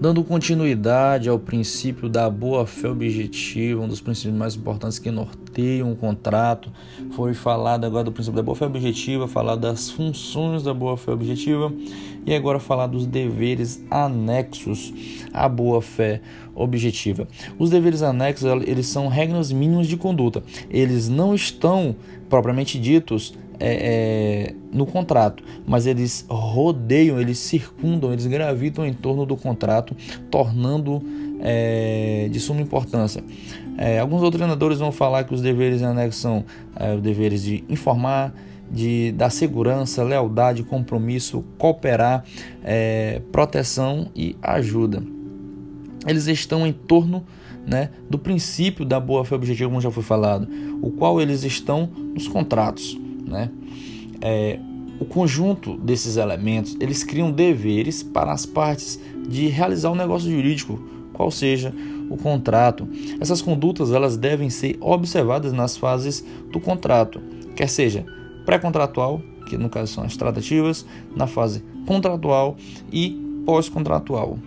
dando continuidade ao princípio da boa-fé objetiva, um dos princípios mais importantes que norteiam o contrato. Foi falado agora do princípio da boa-fé objetiva, falar das funções da boa-fé objetiva e agora falar dos deveres anexos à boa-fé objetiva. Os deveres anexos, eles são regras mínimas de conduta. Eles não estão propriamente ditos é, é, no contrato, mas eles rodeiam, eles circundam, eles gravitam em torno do contrato, tornando é, de suma importância. É, alguns doutrinadores vão falar que os deveres anexos são é, os deveres de informar, de dar segurança, lealdade, compromisso, cooperar, é, proteção e ajuda. Eles estão em torno né, do princípio da boa-fé objetiva, como já foi falado, o qual eles estão nos contratos. Né? É, o conjunto desses elementos eles criam deveres para as partes de realizar o um negócio jurídico, qual seja o contrato. Essas condutas elas devem ser observadas nas fases do contrato, quer seja pré-contratual, que no caso são as tratativas, na fase contratual e pós-contratual.